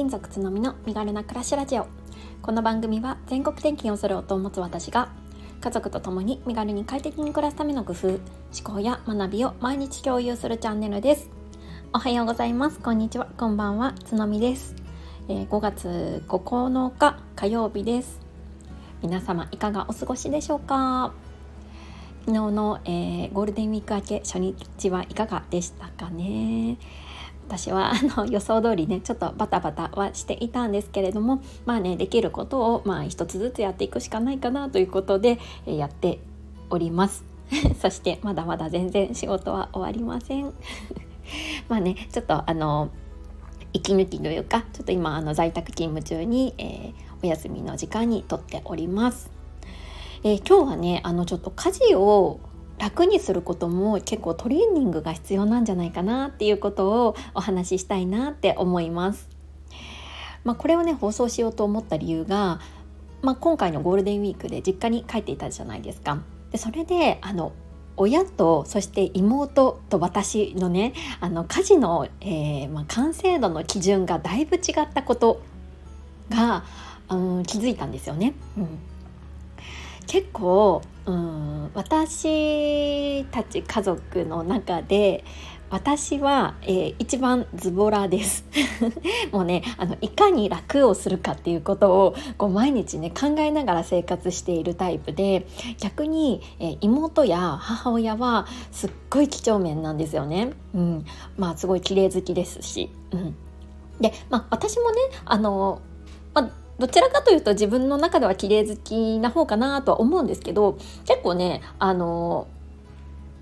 勤族つのみの身軽な暮らしラジオ。この番組は全国転勤をする夫を持つ私が家族と共に身軽に快適に暮らすための工夫思考や学びを毎日共有するチャンネルです。おはようございます。こんにちは。こんばんは。つのみです、えー、5月9日火曜日です。皆様いかがお過ごしでしょうか？昨日の、えー、ゴールデンウィーク明け初日はいかがでしたかね？私はあの 予想通りねちょっとバタバタはしていたんですけれどもまあねできることをまあ一つずつやっていくしかないかなということで、やっております そしてまだまだ全然仕事は終わりません まあねちょっとあの息抜きというかちょっと今あの在宅勤務中に、えー、お休みの時間にとっております。えー、今日はねあのちょっと家事を楽にすることも結構トレーニングが必要なんじゃないかなっていうことをお話ししたいなって思います。まあ、これをね放送しようと思った理由が、まあ、今回のゴールデンウィークで実家に帰っていたじゃないですか。でそれであの親とそして妹と私のねあの家事の、えーまあ、完成度の基準がだいぶ違ったことが、うん、気づいたんですよね。うん、結構うん私たち家族の中で私は、えー、一番ズボラです もうねあのいかに楽をするかっていうことをこう毎日ね考えながら生活しているタイプで逆に、えー、妹や母親はすっごい几帳面なんですよね。うん、まあすごい綺麗好きですし。うん、で、まあ、私もねあの、まあどちらかというと自分の中では綺麗好きな方かなとは思うんですけど結構ねあの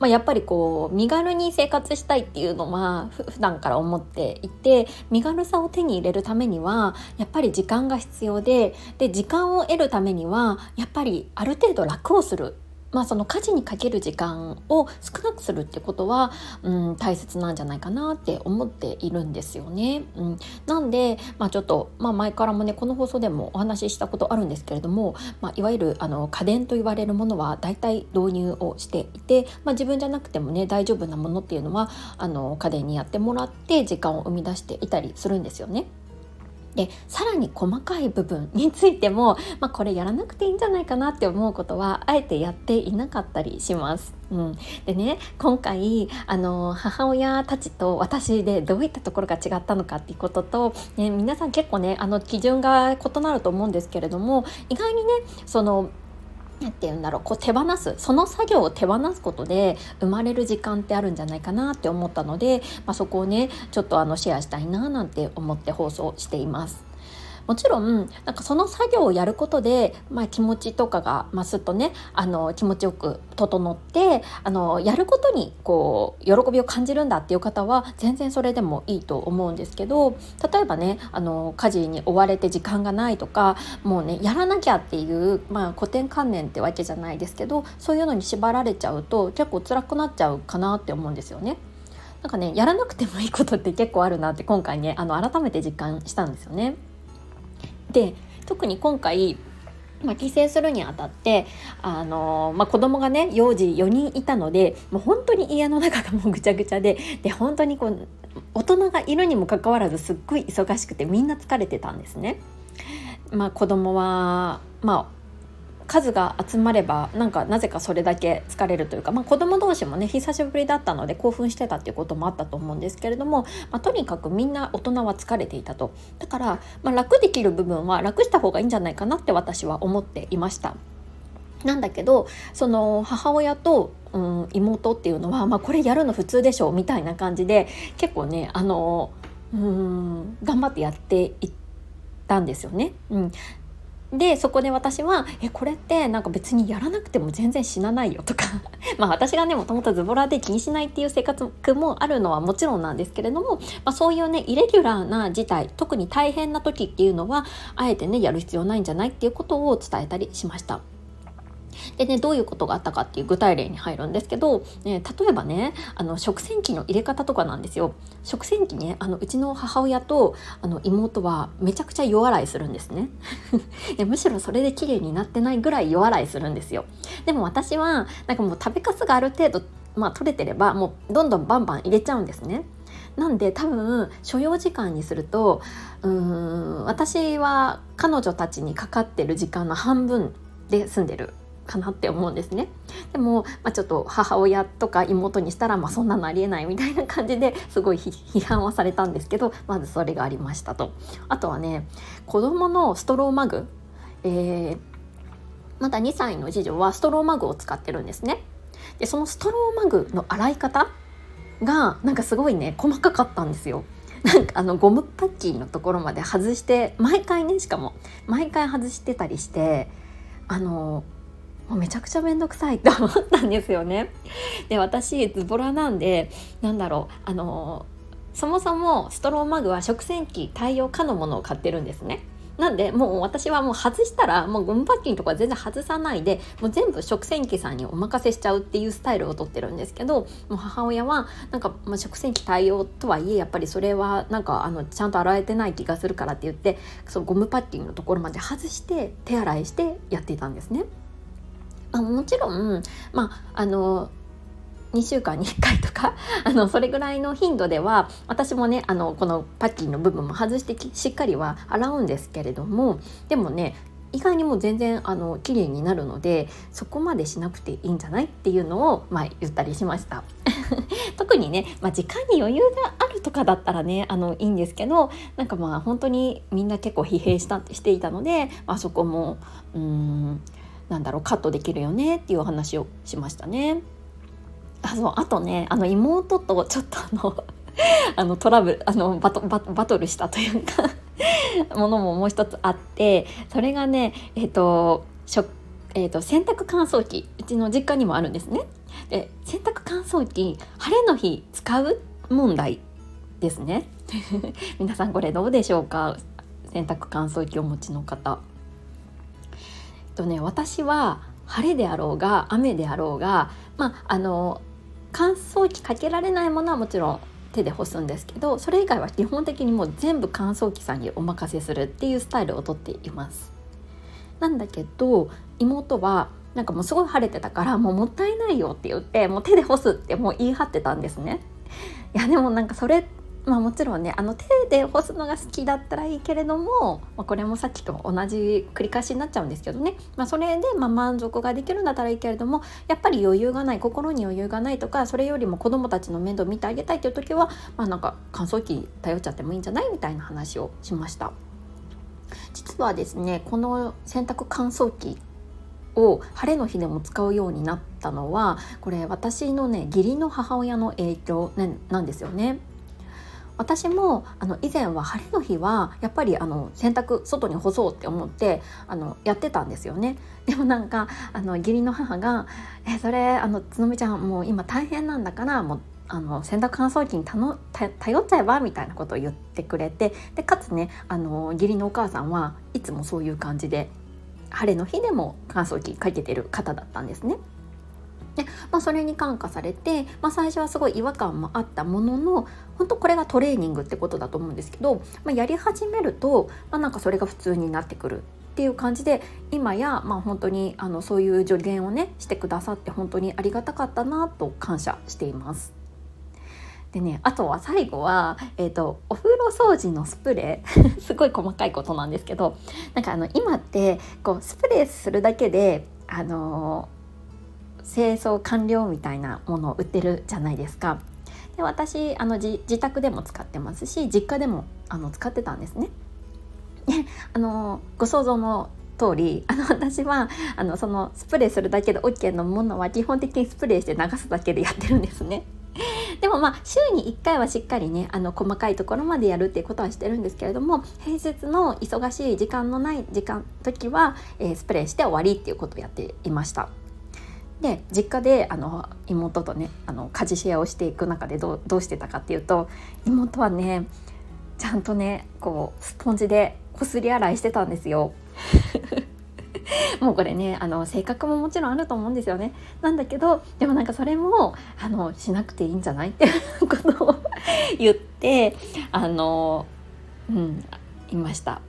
まあ、やっぱりこう身軽に生活したいっていうのは普段から思っていて身軽さを手に入れるためにはやっぱり時間が必要でで時間を得るためにはやっぱりある程度楽をする。まあ、その家事にかける時間を少なくするってことは、うん、大切なんじゃないかなって思っているんですよね。うん、なんで、まあ、ちょっと、まあ、前からもねこの放送でもお話ししたことあるんですけれども、まあ、いわゆるあの家電と言われるものは大体導入をしていて、まあ、自分じゃなくてもね大丈夫なものっていうのはあの家電にやってもらって時間を生み出していたりするんですよね。でさらに細かい部分についても、まあ、これやらなくていいんじゃないかなって思うことはあえてやっていなかったりします。うん、でね今回あの母親たちと私でどういったところが違ったのかっていうことと、ね、皆さん結構ねあの基準が異なると思うんですけれども意外にねその何て言うんだろうこう手放すその作業を手放すことで生まれる時間ってあるんじゃないかなって思ったので、まあ、そこをねちょっとあのシェアしたいななんて思って放送しています。もちろんなんかその作業をやることで、まあ、気持ちとかが増すとねあの気持ちよく整ってあのやることにこう喜びを感じるんだっていう方は全然それでもいいと思うんですけど例えばねあの家事に追われて時間がないとかもうねやらなきゃっていう、まあ、固定観念ってわけじゃないですけどそういうのに縛られちゃうと結構辛くなっちゃうかなって思うんですよね。なんかねやらなくてもいいことって結構あるなって今回ねあの改めて実感したんですよね。で特に今回まあ、帰省するにあたってあの、まあ、子供がね幼児4人いたのでもう本当に家の中が もうぐちゃぐちゃでで本当にこう大人がいるにもかかわらずすっごい忙しくてみんな疲れてたんですね。まあ、子供はまあ数が集まればなんかなぜかそれだけ疲れるというか、まあ、子供同士もね久しぶりだったので興奮してたっていうこともあったと思うんですけれども、まあ、とにかくみんな大人は疲れていたとだから、まあ、楽できる部分は楽した方がいいんじゃないかなって私は思っていました。なんだけどその母親と、うん、妹っていうのは、まあ、これやるの普通でしょみたいな感じで結構ねあのうん頑張ってやっていったんですよね。うん、でそこで私は「えこれってなんか別にやらなくても全然死なないよ」とか まあ私がねもともとズボラで気にしないっていう生活もあるのはもちろんなんですけれども、まあ、そういうねイレギュラーな事態特に大変な時っていうのはあえてねやる必要ないんじゃないっていうことを伝えたりしました。でねどういうことがあったかっていう具体例に入るんですけど、ね、例えばねあの食洗機の入れ方とかなんですよ。食洗機ねあのうちの母親とあの妹はめちゃくちゃ夜洗いするんですね。いやむしろそれで綺麗になってないぐらい夜洗いするんですよ。でも私はなんかもう食べかすがある程度まあ、取れてればもうどんどんバンバン入れちゃうんですね。なんで多分所要時間にするとうん私は彼女たちにかかってる時間の半分で済んでる。かなって思うんですね。でも、まあ、ちょっと母親とか妹にしたら、まあ、そんなのありえないみたいな感じですごい批判はされたんですけどまずそれがありましたと。あとはね子供のストローマグ、えー、まだ2歳の次女はストローマグを使ってるんですね。でそのストローマグの洗い方がなんかすごいね細かかったんですよ。なんかあのゴムパッキンのところまで外して毎回ねしかも毎回外してたりしてあのもうめちゃくちゃ面倒くさいって思ったんですよね。で私ズボラなんでなんだろうあのそもそもストローマグは食洗機対応可のものを買ってるんですね。なんでもう私はもう外したらもうゴムパッキンとか全然外さないでもう全部食洗機さんにお任せしちゃうっていうスタイルをとってるんですけどもう母親はなんか、まあ、食洗機対応とはいえやっぱりそれはなんかあのちゃんと洗えてない気がするからって言ってそのゴムパッキンのところまで外して手洗いしてやっていたんですね。あもちろん、まあ、あの2週間に1回とか あのそれぐらいの頻度では私もねあのこのパッキンの部分も外してしっかりは洗うんですけれどもでもね意外にも全然あの綺麗になるのでそこまでしなくていいんじゃないっていうのを、まあ、言ったりしました。特にね、まあ、時間に余裕があるとかだったらねあのいいんですけどなんかまあ本当にみんな結構疲弊したしていたので、まあそこもうんなんだろうカットできるよねっていうお話をしましたね。あそうあとねあの妹とちょっとあの あのトラブルあのバトババトルしたというか ものももう一つあってそれがねえっ、ー、とえーと、洗濯乾燥機うちの実家にもあるんですね。で洗濯乾燥機晴れの日使う問題ですね。皆さんこれどうでしょうか？洗濯乾燥機をお持ちの方。とね私は晴れであろうが雨であろうがまああの乾燥機かけられないものはもちろん手で干すんですけどそれ以外は基本的にもう全部乾燥機さんにお任せするっていうスタイルをとっています。なんだけど妹はなんかもうすごい晴れてたからもうもったいないよって言ってもう手で干すってもう言い張ってたんですね。いやでもなんかそれまあもちろんねあの手で干すのが好きだったらいいけれども、まあ、これもさっきと同じ繰り返しになっちゃうんですけどね、まあ、それでま満足ができるんだったらいいけれどもやっぱり余裕がない心に余裕がないとかそれよりも子どもたちの面倒見てあげたいっていう時はまあなんか乾燥機頼っちゃってもいいんじゃないみたいな話をしました。実はですねこの洗濯乾燥機を晴れの日でも使うようになったのはこれ私のね義理の母親の影響、なんですよね。私もあの以前は晴れの日はやっぱりあの洗濯外に干そうって思ってあのやってたんですよねでもなんかあの義理の母が「えそれあのつのみちゃんもう今大変なんだからもうあの洗濯乾燥機に頼っちゃえば？みたいなことを言ってくれてでかつねあの義理のお母さんはいつもそういう感じで晴れの日でも乾燥機かけてる方だったんですね。で、まあ、それに感化されて、まあ、最初はすごい違和感もあったものの本当これがトレーニングってことだと思うんですけど、まあ、やり始めると、まあ、なんかそれが普通になってくるっていう感じで今やまあ本当にあのそういう助言をねしてくださって本当にありがたかったなと感謝しています。でねあとは最後は、えーと、お風呂掃除のスプレー すごい細かいことなんですけどなんかあの今ってこうスプレーするだけであのー清掃完了みたいなものを売ってるじゃないですか。で私あの自宅でも使ってますし実家でもあの使ってたんですね。であのご想像の通りあの私はあのそのスプレーするだけで OK のものは基本的にスプレーして流すだけでやってるんですね。でもまあ週に1回はしっかりねあの細かいところまでやるっていうことはしてるんですけれども平日の忙しい時間のない時間時は、えー、スプレーして終わりっていうことをやっていました。で実家であの妹とねあの家事シェアをしていく中でどうしてたかっていうと妹はねちゃんとねこうスポンジでこすり洗いしてたんですよ。もうこれねあの性格ももちろんあると思うんですよね。なんだけどでもなんかそれもあのしなくていいんじゃない？っていうことを言ってあのうんいました。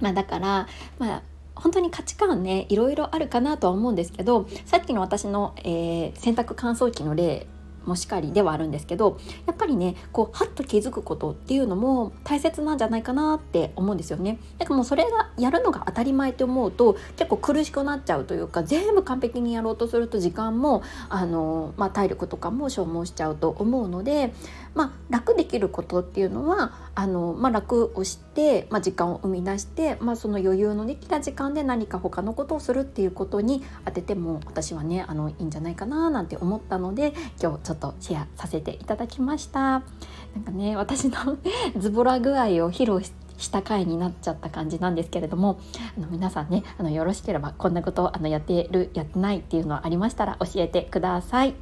まあ、だから、まあ、本当に価値観ねいろいろあるかなとは思うんですけどさっきの私の、えー、洗濯乾燥機の例もしかりではあるんですけどやっぱりねこうハッと気づくことっていうのも大切なんじゃないかなって思うんですよね。だからもうそれがやるのが当たり前って思うと結構苦しくなっちゃうというか全部完璧にやろうとすると時間もあの、まあ、体力とかも消耗しちゃうと思うのでまあ、楽できることっていうのはあの、まあ、楽をして、まあ、時間を生み出して、まあ、その余裕のできた時間で何か他のことをするっていうことに当てても私はねあのいいんじゃないかななんて思ったので今日ちょっととシェアさせていただきました。なんかね私の ズボラ具合を披露した回になっちゃった感じなんですけれどもあの皆さんねあのよろしければこんなことあのやってるやってないっていうのはありましたら教えてください。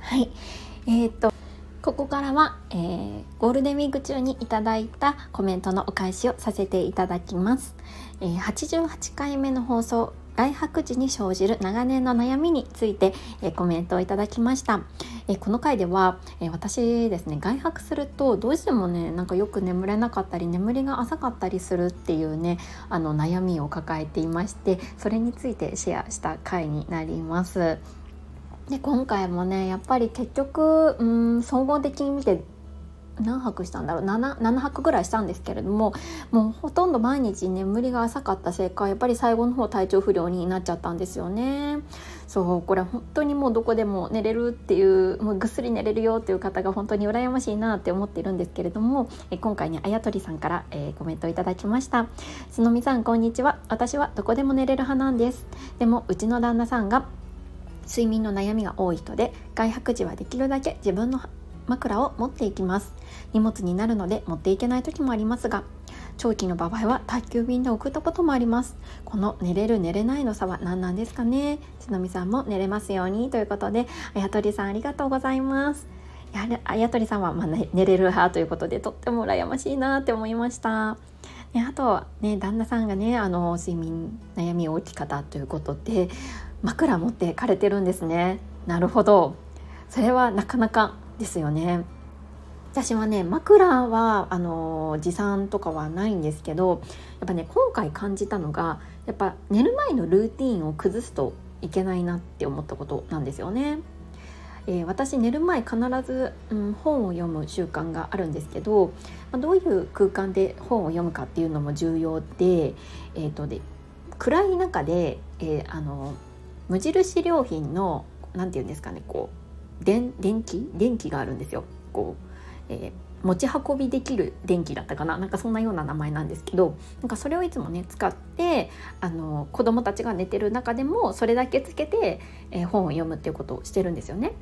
はいえー、っとここからは、えー、ゴールデンウィーク中にいただいたコメントのお返しをさせていただきます、えー、88回目の放送外泊時に生じる長年の悩みについて、え、コメントをいただきました、え、この回では、え、私ですね外泊するとどうしてもねなんかよく眠れなかったり眠りが浅かったりするっていうねあの悩みを抱えていましてそれについてシェアした回になります。で今回もねやっぱり結局うん総合的に見て何泊したんだろう？7, 7泊ぐらいしたんですけれどももうほとんど毎日眠りが浅かったせいかやっぱり最後の方体調不良になっちゃったんですよね。そうこれ本当にもうどこでも寝れるっていうもうぐっすり寝れるよっていう方が本当に羨ましいなって思っているんですけれどもえ今回ねあやとりさんから、えー、コメントいただきました。すのみさんこんにちは。私はどこでも寝れる派なんです。でもうちの旦那さんが睡眠の悩みが多い人で外泊時はできるだけ自分の枕を持っていきます。荷物になるので持っていけない時もありますが長期の場合は宅急便で送ったこともあります。この寝れる寝れないの差は何なんですかね。つのみさんも寝れますようにということであやとりさんありがとうございます。やはりあやとりさんはまあ、ね、寝れる派ということでとっても羨ましいなって思いました。ね、あとね旦那さんがねあの睡眠悩み大きかったということで枕持ってかれてるんですね。なるほど。それはなかなかですよね私はね枕はあの持参とかはないんですけどやっぱね今回感じたのがやっぱ寝る前のルーティンを崩すといけないなって思ったことなんですよね。えー、私寝る前必ず、うん、本を読む習慣があるんですけど、まあ、どういう空間で本を読むかっていうのも重要で,、えーとで暗い中で、えー、あの無印良品の何て言うんですかねこう電電気？電気があるんですよ。こう、えー、持ち運びできる電気だったかな？なんかそんなような名前なんですけどなんかそれをいつもね使ってあの子供たちが寝てる中でもそれだけつけて、えー、本を読むっていうことをしてるんですよね。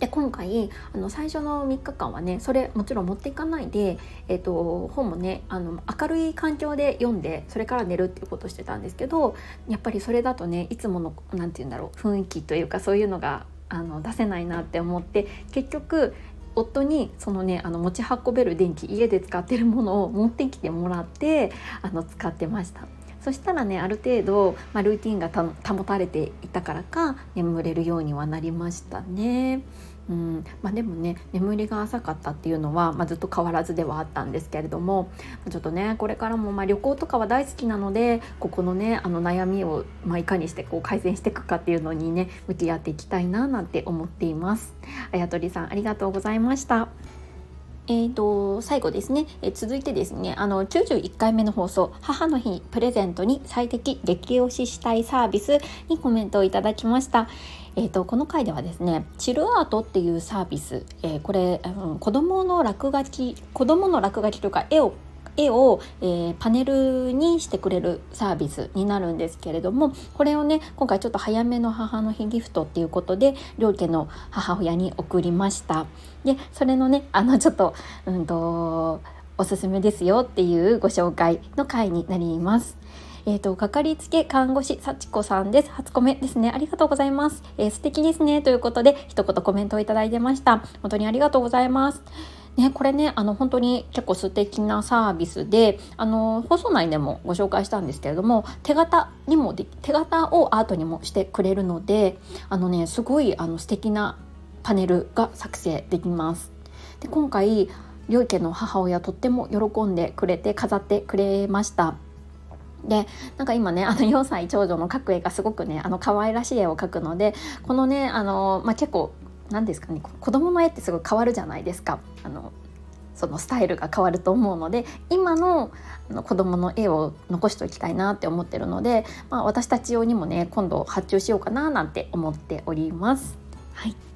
で今回あの最初の3日間はねそれもちろん持っていかないで、えーと、本もねあの明るい環境で読んでそれから寝るっていうことをしてたんですけどやっぱりそれだとねいつもの何て言うんだろう雰囲気というかそういうのがあの出せないなって思って結局夫にそのねあの持ち運べる電気家で使ってるものを持ってきてもらってあの使ってました。そしたらねある程度、まあ、ルーティンが保たれていたからか眠れるようにはなりましたね。うんまあ、でもね眠りが浅かったっていうのは、まあ、ずっと変わらずではあったんですけれどもちょっとねこれからもまあ旅行とかは大好きなのでここのねあの悩みを、まあ、いかにしてこう改善していくかっていうのにね向き合っていきたいななんて思っています。あやとりさんありがとうございました。えーと、最後ですね、え続いてですねあの91回目の放送母の日プレゼントに最適激推ししたいサービスにコメントをいただきました。えーと、この回ではですねチルアートっていうサービス、えー、これ、うん、子供の落書き子供の落書きというか絵を絵を、えー、パネルにしてくれるサービスになるんですけれどもこれをね今回ちょっと早めの母の日ギフトっていうことで両家の母親に送りましたでそれのねあのちょっとうんとおすすめですよっていうご紹介の回になります。えっ、ー、と、かかりつけ看護師、幸子さんです。初コメですね。ありがとうございます。えー、素敵ですね。ということで、一言コメントをいただいてました。本当にありがとうございます。ね、これねあの本当に結構素敵なサービスであの放送内でもご紹介したんですけれども手形にもで手形をアートにもしてくれるのであのねすごいあの素敵なパネルが作成できます。で今回両家の母親とっても喜んでくれて飾ってくれました。でなんか今ねあの4歳長女の描く絵がすごくねあの可愛らしい絵を描くのでこのねあの、まあ、結構何ですかね子供の絵ってすごい変わるじゃないですか。あのそのスタイルが変わると思うので今のあの子供の絵を残しておきたいなって思ってるので、まあ、私たち用にもね今度発注しようかななんて思っております。はい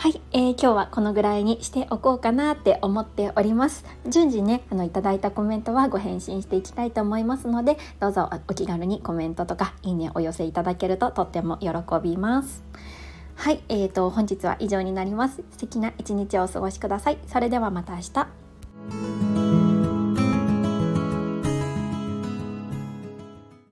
はい、えー、今日はこのぐらいにしておこうかなって思っております。順次ねあのいただいたコメントはご返信していきたいと思いますのでどうぞお気軽にコメントとかいいねお寄せいただけるととっても喜びます。はい、えーと本日は以上になります。素敵な一日をお過ごしください。それではまた明日。